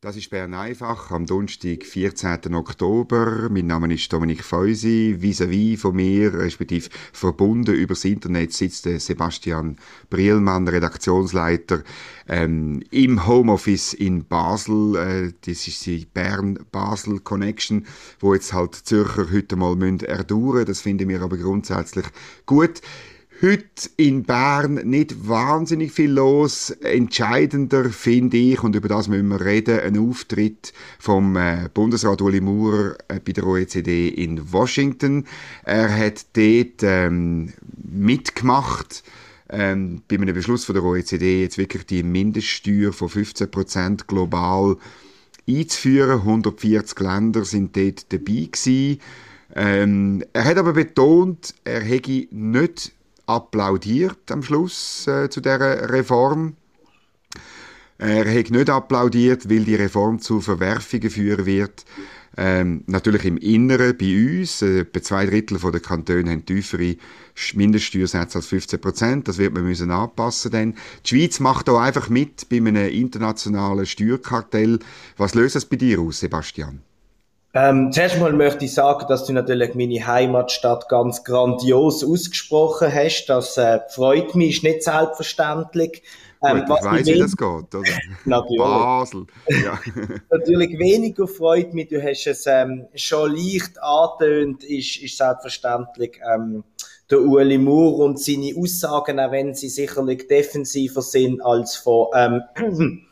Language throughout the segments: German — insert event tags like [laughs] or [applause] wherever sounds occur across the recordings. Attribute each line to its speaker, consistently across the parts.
Speaker 1: Das ist Bern einfach am Donnerstag, 14. Oktober. Mein Name ist Dominik Feusi. Vis-à-vis von mir, respektive verbunden übers Internet, sitzt Sebastian Brielmann, Redaktionsleiter ähm, im Homeoffice in Basel. Äh, das ist die Bern-Basel Connection, wo jetzt halt Zürcher heute mal erdauern Das finden wir aber grundsätzlich gut. Heute in Bern nicht wahnsinnig viel los. Entscheidender finde ich, und über das müssen wir reden, ein Auftritt vom äh, Bundesrat Uli Maurer äh, bei der OECD in Washington. Er hat dort ähm, mitgemacht, ähm, bei einem Beschluss von der OECD jetzt wirklich die Mindeststeuer von 15% global einzuführen. 140 Länder sind dort dabei. Ähm, er hat aber betont, er hätte nicht applaudiert am Schluss äh, zu der Reform. Er hat nicht applaudiert, weil die Reform zu Verwerfungen führen wird. Ähm, natürlich im Inneren bei uns. Äh, etwa zwei Drittel der Kantone haben tiefere Mindeststeuersätze als 15 Prozent. Das wird man müssen anpassen dann. Die Schweiz macht auch einfach mit bei einem internationalen Steuerkartell. Was löst das bei dir aus, Sebastian?
Speaker 2: Ähm, zuerst mal möchte ich sagen, dass du natürlich meine Heimatstadt ganz grandios ausgesprochen hast. Das äh, freut mich, ist nicht selbstverständlich.
Speaker 1: Ähm, Gut, ich weiss, wie das geht, oder? [laughs]
Speaker 2: Natürlich.
Speaker 1: Basel. Ja. [laughs]
Speaker 2: natürlich weniger freut mich, du hast es ähm, schon leicht angetönt, ist, ist selbstverständlich ähm, der Ueli Moore und seine Aussagen, auch wenn sie sicherlich defensiver sind als von ähm, [clears throat]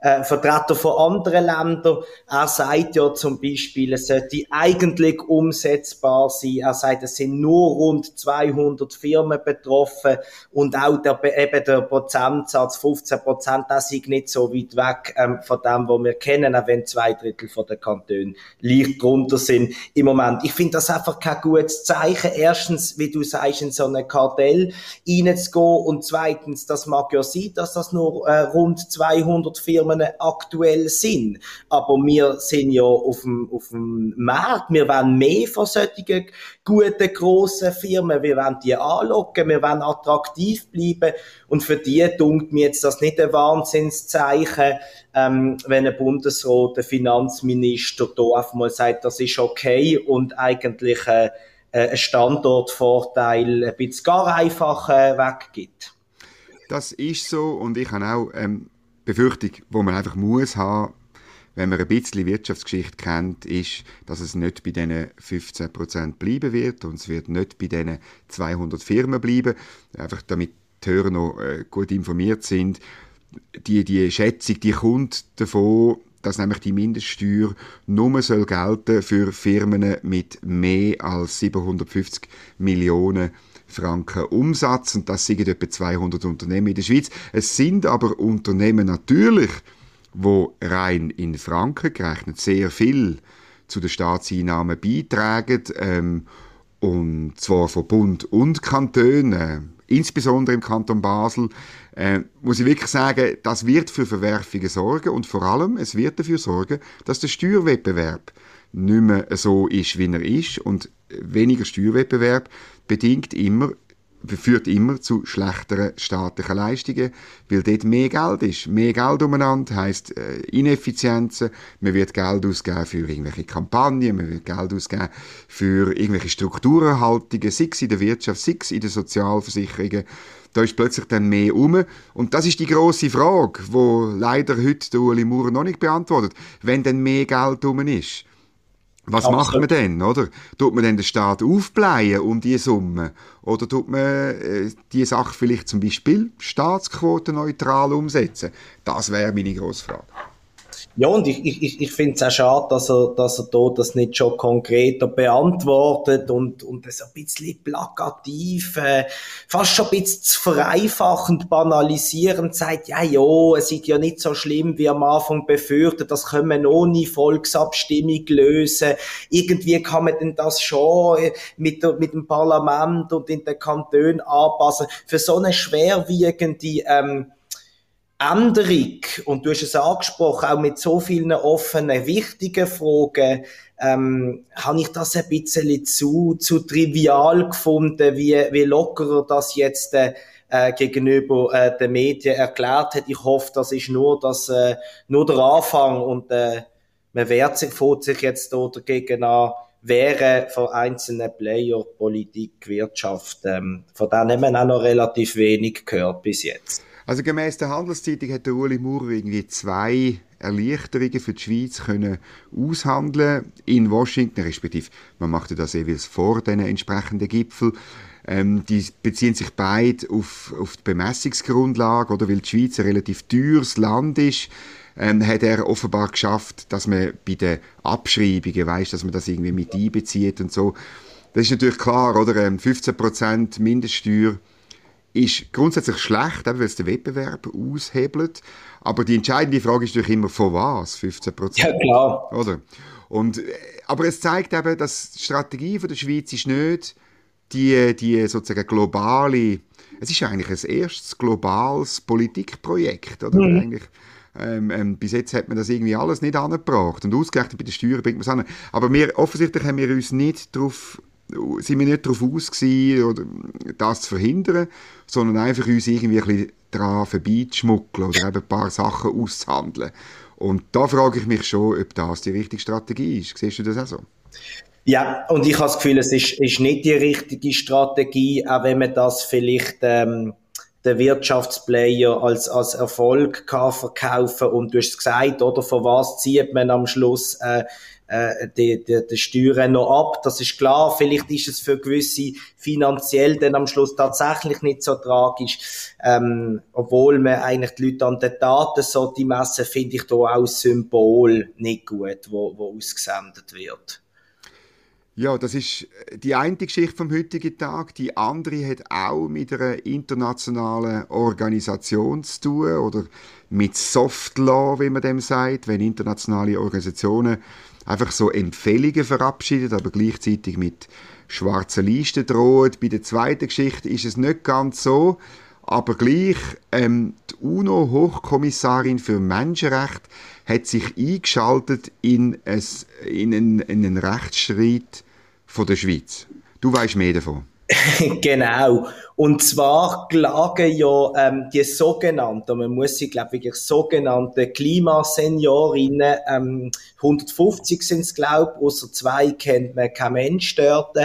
Speaker 2: äh, Vertreter von anderen Ländern. Er sagt ja zum Beispiel, es sollte eigentlich umsetzbar sein. Er sagt, es sind nur rund 200 Firmen betroffen und auch der, eben der Prozentsatz 15 Prozent, das ist nicht so weit weg ähm, von dem, was wir kennen, auch wenn zwei Drittel von den Kantonen leicht drunter sind im Moment. Ich finde das einfach kein gutes Zeichen. Erstens, wie du sagst, in so ein Kartell reinzugehen und zweitens, das mag ja sein, dass das nur äh, rund 200 Firmen Firmen aktuell sind. Aber wir sind ja auf dem, auf dem Markt. Wir wollen mehr von solchen guten, grossen Firmen. Wir wollen die anlocken. Wir wollen attraktiv bleiben. Und für die dunkt mir jetzt das nicht ein Wahnsinnszeichen, ähm, wenn ein Bundesrat, ein Finanzminister da einfach mal sagt, das ist okay und eigentlich äh, äh, ein Standortvorteil ein bisschen gar einfach äh, weggibt.
Speaker 1: Das ist so und ich habe auch ähm, Befürchtung, die man einfach muss haben, wenn man ein bisschen Wirtschaftsgeschichte kennt, ist, dass es nicht bei diesen 15% bleiben wird und es wird nicht bei diesen 200 Firmen bleiben. Einfach damit die Hörer noch äh, gut informiert sind. Die, die Schätzung, die kommt davon, dass nämlich die Mindeststeuer nur soll gelten für Firmen mit mehr als 750 Millionen Franken Umsatz und das sind etwa 200 Unternehmen in der Schweiz. Es sind aber Unternehmen natürlich, wo rein in Franken gerechnet sehr viel zu den Staatseinnahmen beitragen ähm, und zwar von Bund und Kantonen, insbesondere im Kanton Basel, äh, muss ich wirklich sagen, das wird für Verwerfungen sorgen und vor allem, es wird dafür sorgen, dass der Steuerwettbewerb nicht mehr so ist, wie er ist und weniger Steuerwettbewerb bedingt immer führt immer zu schlechteren staatlichen Leistungen, weil dort mehr Geld ist. Mehr Geld umeinander heisst äh, Ineffizienzen, man wird Geld ausgeben für irgendwelche Kampagnen, man wird Geld ausgeben für irgendwelche Strukturerhaltungen, sei es in der Wirtschaft, sei es in den Sozialversicherungen. Da ist plötzlich dann mehr um. Und das ist die große Frage, wo leider heute der Uli Maurer noch nicht beantwortet. Wenn dann mehr Geld um ist, was Absolut. macht man denn, oder? Tut man denn den Staat aufblähen um diese Summe? Oder tut man äh, die Sache vielleicht zum Beispiel staatsquotenneutral umsetzen? Das wäre meine grosse Frage.
Speaker 2: Ja, und ich, ich, ich finde es auch schade, dass er, dass er da das nicht schon konkreter beantwortet und, und das ein bisschen plakativ, äh, fast schon ein bisschen zu vereinfachend, banalisierend sagt, ja, ja, es ist ja nicht so schlimm, wie am Anfang befürchtet, das können wir ohne Volksabstimmung lösen. Irgendwie kann man denn das schon äh, mit, mit dem Parlament und in den Kantonen anpassen. Für so eine schwerwiegende, ähm, Änderung, und du hast es angesprochen, auch mit so vielen offenen, wichtigen Fragen, ähm, habe ich das ein bisschen zu, zu trivial gefunden, wie, wie lockerer das jetzt äh, äh, gegenüber äh, den Medien erklärt hat. Ich hoffe, das ist nur, das, äh, nur der Anfang und äh, man wehrt sich, fährt sich jetzt dagegen an, wäre von einzelnen Player, Politik, Wirtschaft, ähm, von denen haben wir auch noch relativ wenig gehört bis jetzt.
Speaker 1: Also gemäß der Handelszeitung hat der Uli Maurer irgendwie zwei Erleichterungen für die Schweiz können aushandeln in Washington, respektive man machte das jeweils vor den entsprechenden Gipfel. Ähm, die beziehen sich beide auf, auf die Bemessungsgrundlage, oder weil die Schweiz ein relativ teures Land ist, ähm, hat er offenbar geschafft, dass man bei den Abschreibungen weiß, dass man das irgendwie mit einbezieht und so. Das ist natürlich klar, oder? 15% ähm, Mindeststeuer ist grundsätzlich schlecht, weil es den Wettbewerb aushebelt. Aber die entscheidende Frage ist natürlich immer, von was? 15%
Speaker 2: Ja, klar.
Speaker 1: Oder? Und, äh, aber es zeigt eben, dass die Strategie von der Schweiz ist nicht die, die sozusagen globale, es ist eigentlich ein erstes globales Politikprojekt, oder? Mhm. Eigentlich, ähm, ähm, bis jetzt hat man das irgendwie alles nicht angebracht. Und ausgerechnet bei den Steuern bringt man es an. Aber wir, offensichtlich haben wir uns nicht darauf sind wir nicht darauf aus oder das zu verhindern, sondern einfach uns irgendwie ein bisschen daran vorbeizuschmuggeln oder eben ein paar Sachen auszuhandeln. Und da frage ich mich schon, ob das die richtige Strategie ist. Siehst du das auch so?
Speaker 2: Ja, und ich habe das Gefühl, es ist, ist nicht die richtige Strategie, auch wenn man das vielleicht ähm, den Wirtschaftsplayer als, als Erfolg kann verkaufen und du hast es gesagt, oder, von was zieht man am Schluss äh, äh, die, die, die Steuern noch ab. Das ist klar. Vielleicht ist es für gewisse finanziell dann am Schluss tatsächlich nicht so tragisch. Ähm, obwohl man eigentlich die Leute an den Daten so die messen, finde ich da auch Symbol nicht gut, wo, wo ausgesendet wird.
Speaker 1: Ja, das ist die eine Geschichte vom heutigen Tag. Die andere hat auch mit einer internationalen Organisation zu tun oder mit Soft Law, wie man dem sagt, wenn internationale Organisationen einfach so Empfehlungen verabschiedet, aber gleichzeitig mit schwarzen Listen droht. Bei der zweiten Geschichte ist es nicht ganz so, aber gleich ähm, die UNO-Hochkommissarin für Menschenrechte hat sich eingeschaltet in, ein, in, einen, in einen Rechtsstreit von der Schweiz. Du weißt mehr davon. [laughs]
Speaker 2: genau. Und zwar klagen ja ähm, die sogenannten, man muss sie, glaube ich, sogenannten Klimaseniorinnen, ähm, 150 sind es, glaube ich, außer zwei kennt man kein Mensch dort,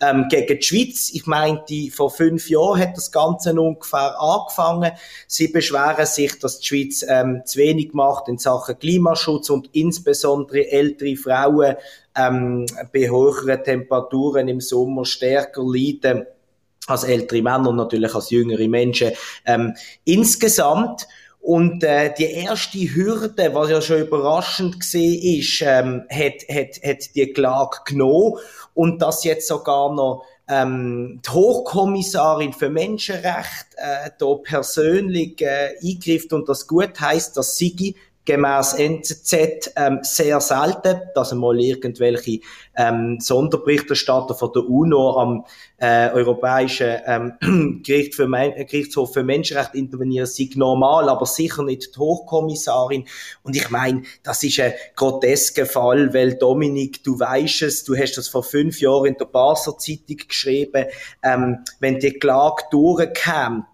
Speaker 2: ähm, gegen die Schweiz. Ich meinte, vor fünf Jahren hat das Ganze ungefähr angefangen. Sie beschweren sich, dass die Schweiz ähm, zu wenig macht in Sachen Klimaschutz und insbesondere ältere Frauen ähm, bei höheren Temperaturen im Sommer stärker leiden als ältere Männer und natürlich als jüngere Menschen ähm, insgesamt. Und äh, die erste Hürde, was ja schon überraschend gesehen ist, ähm, hat, hat, hat die Klage genommen und das jetzt sogar noch ähm, die Hochkommissarin für Menschenrechte äh, da persönlich äh, eingreift und das gut heißt, dass sie gemäß NZZ ähm, sehr selten, dass einmal irgendwelche ähm, Sonderberichterstatter von der UNO am äh, Europäischen ähm, [clears throat] Gericht für Gerichtshof für Menschenrechte intervenieren, sei normal, aber sicher nicht die Hochkommissarin. Und ich meine, das ist ein grotesker Fall, weil Dominik, du weißt es, du hast das vor fünf Jahren in der Basler Zeitung geschrieben, ähm, wenn die Klage durchkäme,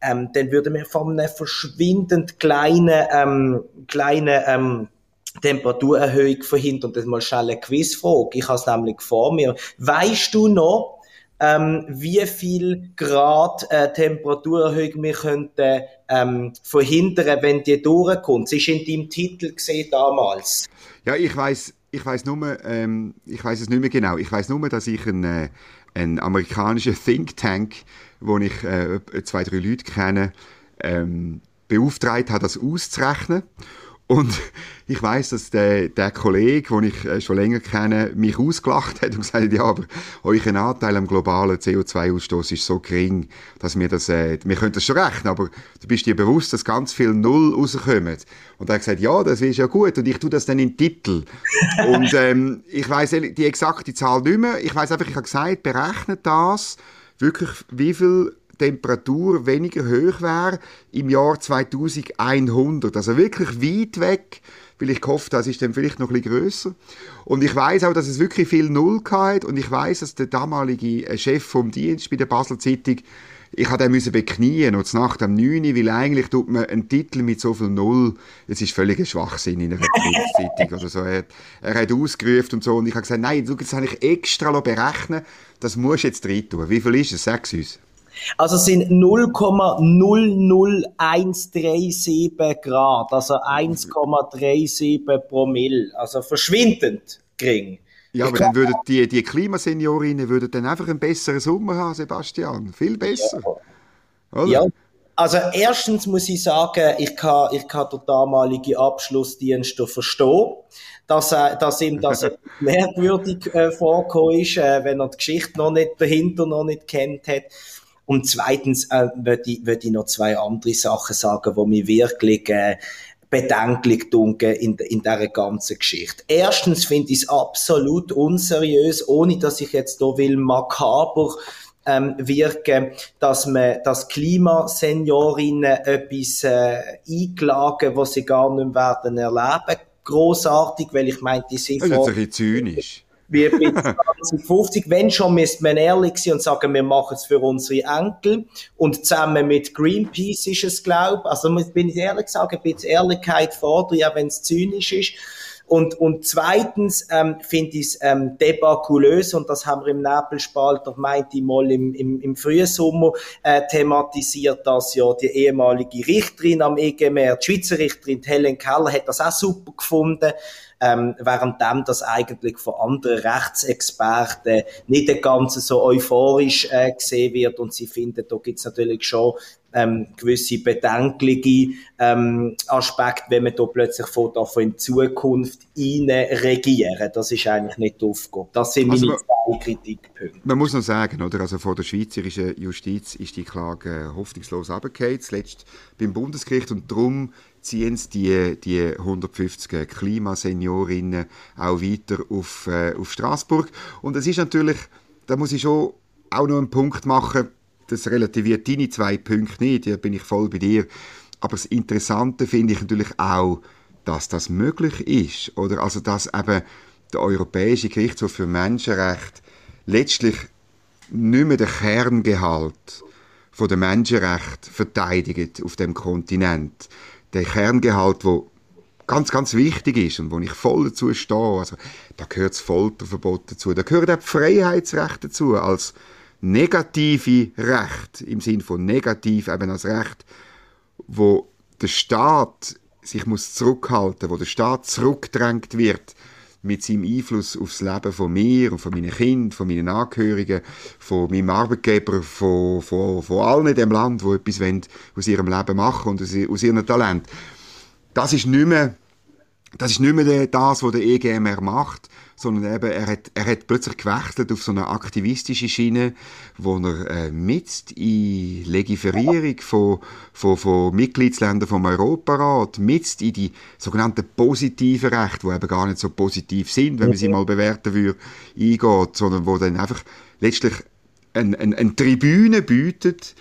Speaker 2: ähm, dann würde man von einem verschwindend kleinen, ähm, kleinen ähm, Temperaturerhöhung verhindern. Und das mal schnell eine Quizfrage. Ich habe es nämlich vor mir. Weißt du noch, ähm, wie viel Grad äh, Temperaturerhöhung wir könnten ähm, verhindern, wenn die durchkommt? Das ist in deinem Titel gesehen damals.
Speaker 1: Ja, ich weiß, ich weiß nur, ähm, ich weiß es nicht mehr genau. Ich weiß nur, dass ich ein, äh, ein amerikanischer Think Tank, wo ich äh, zwei, drei Leute kenne, ähm, beauftragt habe, das auszurechnen. Und [laughs] ich weiß, dass der, der Kollege, den ich äh, schon länger kenne, mich ausgelacht hat und gesagt hat, ja, aber euer Anteil am globalen CO2-Ausstoß ist so gering, dass wir das, äh, wir können das schon rechnen, aber du bist dir bewusst, dass ganz viel Null rauskommen. Und er hat gesagt, ja, das ist ja gut und ich tue das dann in den Titel. [laughs] und ähm, ich weiß die exakte Zahl nicht mehr. Ich weiß einfach, ich habe gesagt, berechnet das wirklich, wie viel Temperatur weniger hoch wäre im Jahr 2100. Also wirklich weit weg, weil ich habe, es ist dann vielleicht noch ein bisschen grösser. Und ich weiß auch, dass es wirklich viel Null hat und ich weiß, dass der damalige äh, Chef vom Dienst bei der Basel Zeitung ich habe müssen beknien und Nacht am 9 weil eigentlich tut man einen Titel mit so viel Null, es ist völlig ein Schwachsinn in einer Zeitung oder so. Er, er hat ausgerufen und so und ich habe gesagt, nein, das habe ich extra berechnen das musst du jetzt rein tun. Wie viel ist es? Sag uns.
Speaker 2: Also es sind 0,00137 Grad, also 1,37 Promille, also verschwindend gering.
Speaker 1: Ja, aber dann würden die, die Klimaseniorinnen würden dann einfach einen besseren Sommer haben, Sebastian. Viel besser.
Speaker 2: Ja. ja. Also erstens muss ich sagen, ich kann, ich kann den damaligen Abschlussdienst verstehen, dass, äh, dass ihm das [laughs] merkwürdig äh, vorgekommen ist, äh, wenn er die Geschichte noch nicht dahinter noch nicht kennt hat. Und zweitens äh, würde ich, würd ich noch zwei andere Sachen sagen, wo mich wirklich äh, bedenklich dunkel in, in dieser ganzen Geschichte. Erstens finde ich es absolut unseriös, ohne dass ich jetzt hier will makaber ähm, wirken, dass man, dass Klimaseniorinnen etwas äh, eingelagen, was sie gar nicht mehr werden erleben, großartig, weil ich meine, die sind
Speaker 1: das ist jetzt ein bisschen zynisch
Speaker 2: wie [laughs] bis 2050. Wenn schon, müsste man ehrlich sein und sagen, wir machen es für unsere Enkel. Und zusammen mit Greenpeace ist es, glaube ich. Also, bin ich ehrlich sagen, ein bisschen Ehrlichkeit fordere, auch wenn es zynisch ist. Und, und zweitens ähm, finde ich es ähm, debakulös, und das haben wir im Nebelspalter, meinte ich mal, im, im, im frühen Sommer äh, thematisiert, dass ja die ehemalige Richterin am EGMR, die Schweizer Richterin Helen Keller, hat das auch super gefunden, ähm, währenddem das eigentlich von anderen Rechtsexperten nicht ganz so euphorisch äh, gesehen wird. Und sie finden, da gibt's natürlich schon ähm, gewisse bedenkliche ähm, Aspekte, wenn man da plötzlich von, von in Zukunft regieren. Das ist eigentlich nicht Aufgabe. Das sind also meine zwei Kritikpunkte.
Speaker 1: Man muss noch sagen, oder? Also von der schweizerischen Justiz ist die Klage hoffnungslos abgekehrt, zuletzt beim Bundesgericht und darum ziehen es die, die 150 Klimaseniorinnen auch weiter auf, äh, auf Straßburg. Und es ist natürlich, da muss ich schon auch noch einen Punkt machen, das relativiert deine zwei Punkte nicht, da bin ich voll bei dir. Aber das Interessante finde ich natürlich auch, dass das möglich ist. Oder also, dass eben der Europäische Gerichtshof für Menschenrechte letztlich nicht mehr den Kerngehalt von der Menschenrechte verteidigt auf dem Kontinent, der Kerngehalt, wo ganz, ganz wichtig ist und wo ich voll dazu stehe. Also, da gehört das Folterverbot dazu, da gehört auch Freiheitsrecht dazu, als negative Recht, im Sinn von negativ eben als Recht, wo der Staat sich muss zurückhalten, wo der Staat zurückgedrängt wird mit seinem Einfluss aufs Leben von mir und von meinen Kindern, von meinen Angehörigen, von meinem Arbeitgeber, von, von, von allen in dem Land, die etwas wollen, aus ihrem Leben machen und aus, aus ihrem Talent. Das ist nicht mehr, das ist nicht mehr das, was der EGMR macht, sondern eben, er hat, er hat plötzlich gewechselt auf so eine aktivistische Schiene, wo er äh, mit in Legiferierung von, von, von Mitgliedsländern vom Europarat, mit in die sogenannten positiven Rechte, die eben gar nicht so positiv sind, wenn man sie mal bewerten würde, eingeht, sondern wo dann einfach letztlich eine, eine, eine Tribüne bietet,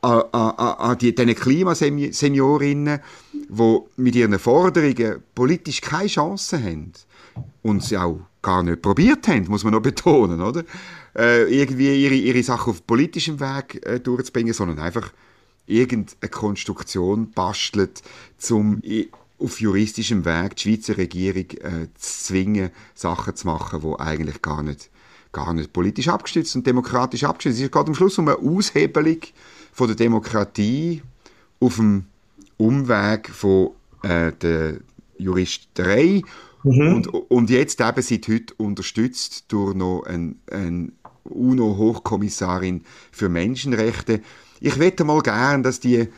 Speaker 1: an, an, an die, diesen Klimaseniorinnen, die mit ihren Forderungen politisch keine Chance haben und sie auch gar nicht probiert haben, muss man noch [laughs] betonen, oder? Äh, irgendwie ihre, ihre Sachen auf politischem Weg äh, durchzubringen, sondern einfach irgendeine Konstruktion bastelt, um auf juristischem Weg die Schweizer Regierung äh, zu zwingen, Sachen zu machen, die eigentlich gar nicht, gar nicht politisch abgestützt und demokratisch abgestützt sind. Es geht am Schluss um eine Aushebelung von der Demokratie auf dem Umweg von äh, der Juristerei Mhm. Und, und jetzt eben seit heute unterstützt durch noch eine ein UNO-Hochkommissarin für Menschenrechte. Ich wette mal gern, dass die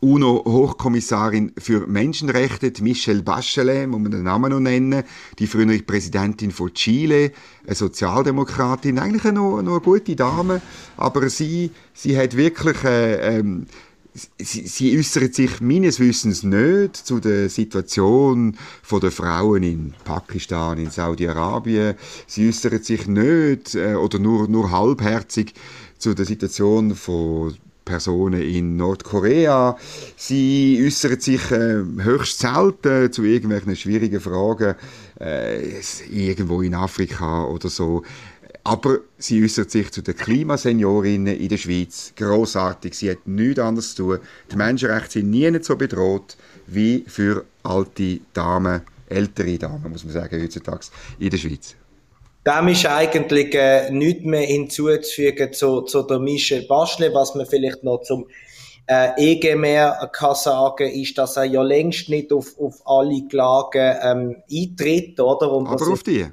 Speaker 1: UNO-Hochkommissarin für Menschenrechte, Michelle Bachelet, muss man den Namen noch nennen, die frühere Präsidentin von Chile, eine Sozialdemokratin, eigentlich noch, noch eine gute Dame, aber sie, sie hat wirklich äh, ähm, sie, sie äußern sich meines Wissens nicht zu der Situation der Frauen in Pakistan, in Saudi-Arabien. Sie äußern sich nicht äh, oder nur, nur halbherzig zu der Situation von Personen in Nordkorea. Sie äußern sich äh, höchst selten zu irgendwelchen schwierigen Fragen äh, irgendwo in Afrika oder so. Aber sie äußert sich zu den Klimaseniorinnen in der Schweiz. Großartig. Sie hat nichts anderes zu tun. Die Menschenrechte sind nie so bedroht wie für alte Damen, ältere Damen, muss man sagen, heutzutage in der Schweiz.
Speaker 2: Dem ist eigentlich äh, nichts mehr hinzuzufügen zu, zu der Michelle Bachelet. Was man vielleicht noch zum äh, EGMR kann sagen, ist, dass er ja längst nicht auf, auf alle Klagen ähm, eintritt, oder?
Speaker 1: Und Aber auf die?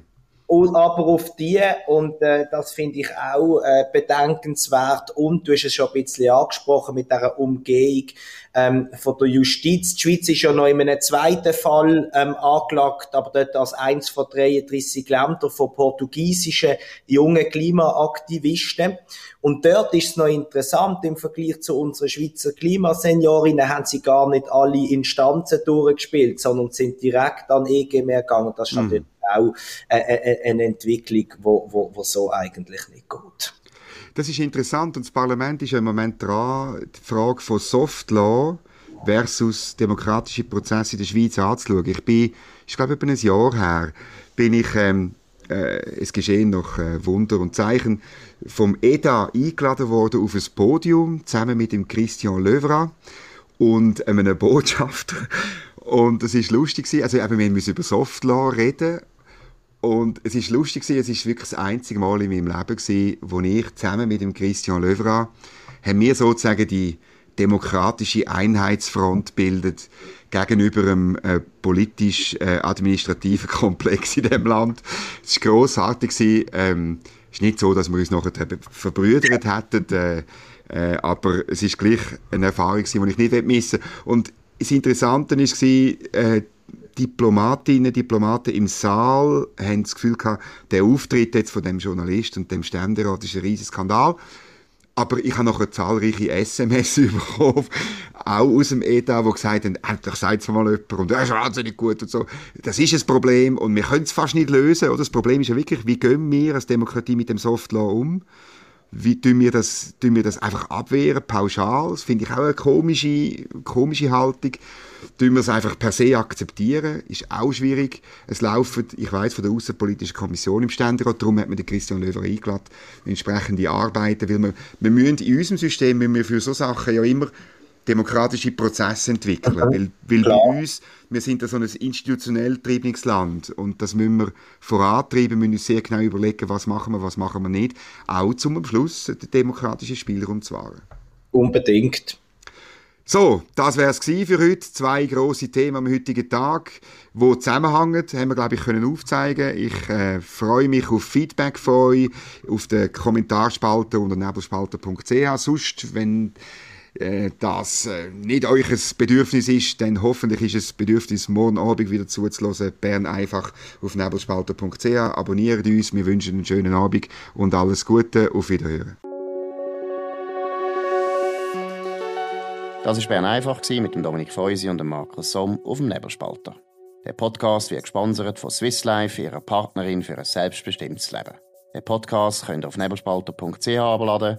Speaker 2: Und, aber auf die, und äh, das finde ich auch äh, bedenkenswert, und du hast es schon ein bisschen angesprochen mit dieser Umgehung ähm, von der Justiz. Die Schweiz ist ja noch in einem zweiten Fall ähm, angelagt, aber dort als eins von 33 Ländern von portugiesischen jungen Klimaaktivisten. Und dort ist es noch interessant, im Vergleich zu unseren Schweizer Klimaseniorinnen haben sie gar nicht alle Instanzen durchgespielt, sondern sind direkt an EG mehr gegangen. Das ist mhm. Auch äh, äh, äh, eine Entwicklung, wo, wo, wo so eigentlich nicht geht.
Speaker 1: Das ist interessant und das Parlament ist im Moment dran, die Frage von Soft Law versus demokratische Prozesse in der Schweiz anzuschauen. Ich bin, ich glaube, etwa ein Jahr her, bin ich, ähm, äh, es geschehen noch äh, Wunder und Zeichen, vom EDA eingeladen worden auf ein Podium, zusammen mit dem Christian Löwra und einem [laughs] Botschafter. Und es ist lustig also eben, wir müssen über Softlaw reden und es ist lustig es ist wirklich das einzige Mal in meinem Leben gewesen, wo ich zusammen mit dem Christian Löwra haben wir sozusagen die demokratische Einheitsfront bildet gegenüber einem äh, politisch-administrativen äh, [laughs] Komplex in dem Land. Es war grossartig. Ähm, es ist nicht so, dass wir uns nachher verbrüdert hätten, äh, äh, aber es ist gleich eine Erfahrung, die ich nicht missen will. Und das Interessante war, äh, Diplomatinnen, Diplomaten im Saal haben das Gefühl gehabt, der Auftritt jetzt von dem Journalist und dem Ständerat ist ein riesiger Skandal. Aber ich habe noch zahlreiche SMS [laughs] bekommen, auch aus dem ETA, die gesagt haben, endlich sagt es mal jemand und er ist wahnsinnig gut und so. Das ist ein Problem und wir können es fast nicht lösen. Oder? Das Problem ist ja wirklich, wie gehen wir als Demokratie mit dem Softlaw um? Wie tun wir das, tun wir das einfach abwehren, pauschal? Das finde ich auch eine komische, komische Haltung. Tun wir es einfach per se akzeptieren, ist auch schwierig. Es laufen, ich weiß von der Außenpolitischen Kommission im Ständerat, darum hat man den Christian Löwer eingeladen, entsprechende Arbeiten, weil wir, wir müssen in unserem System, wenn wir für so Sachen ja immer demokratische Prozesse entwickeln. Mhm. Weil, weil bei uns, wir sind ja so ein institutionell getriebenes Land und das müssen wir vorantreiben, müssen uns sehr genau überlegen, was machen wir, was machen wir nicht, auch zum Schluss den demokratischen Spielraum zu wahren.
Speaker 2: Unbedingt.
Speaker 1: So, das wäre es für heute. Zwei große Themen am heutigen Tag, wo zusammenhängen, haben wir glaube ich können aufzeigen. Ich äh, freue mich auf Feedback von euch, auf den Kommentarspalte unter nebelspalter.ch. Sonst, wenn äh, das äh, nicht euch ein Bedürfnis ist, dann hoffentlich ist es Bedürfnis, morgen Abend wieder zuzulassen. Bern einfach auf nebelspalter.ch. Abonniert uns, wir wünschen einen schönen Abend und alles Gute. Auf Wiederhören.
Speaker 3: Das war Bern einfach mit dem Dominik Feusi und dem Markus Somm auf dem Nebelspalter. Der Podcast wird gesponsert von Swiss Life, ihrer Partnerin für ein selbstbestimmtes Leben. Den Podcast könnt ihr auf nebelspalter.ch abladen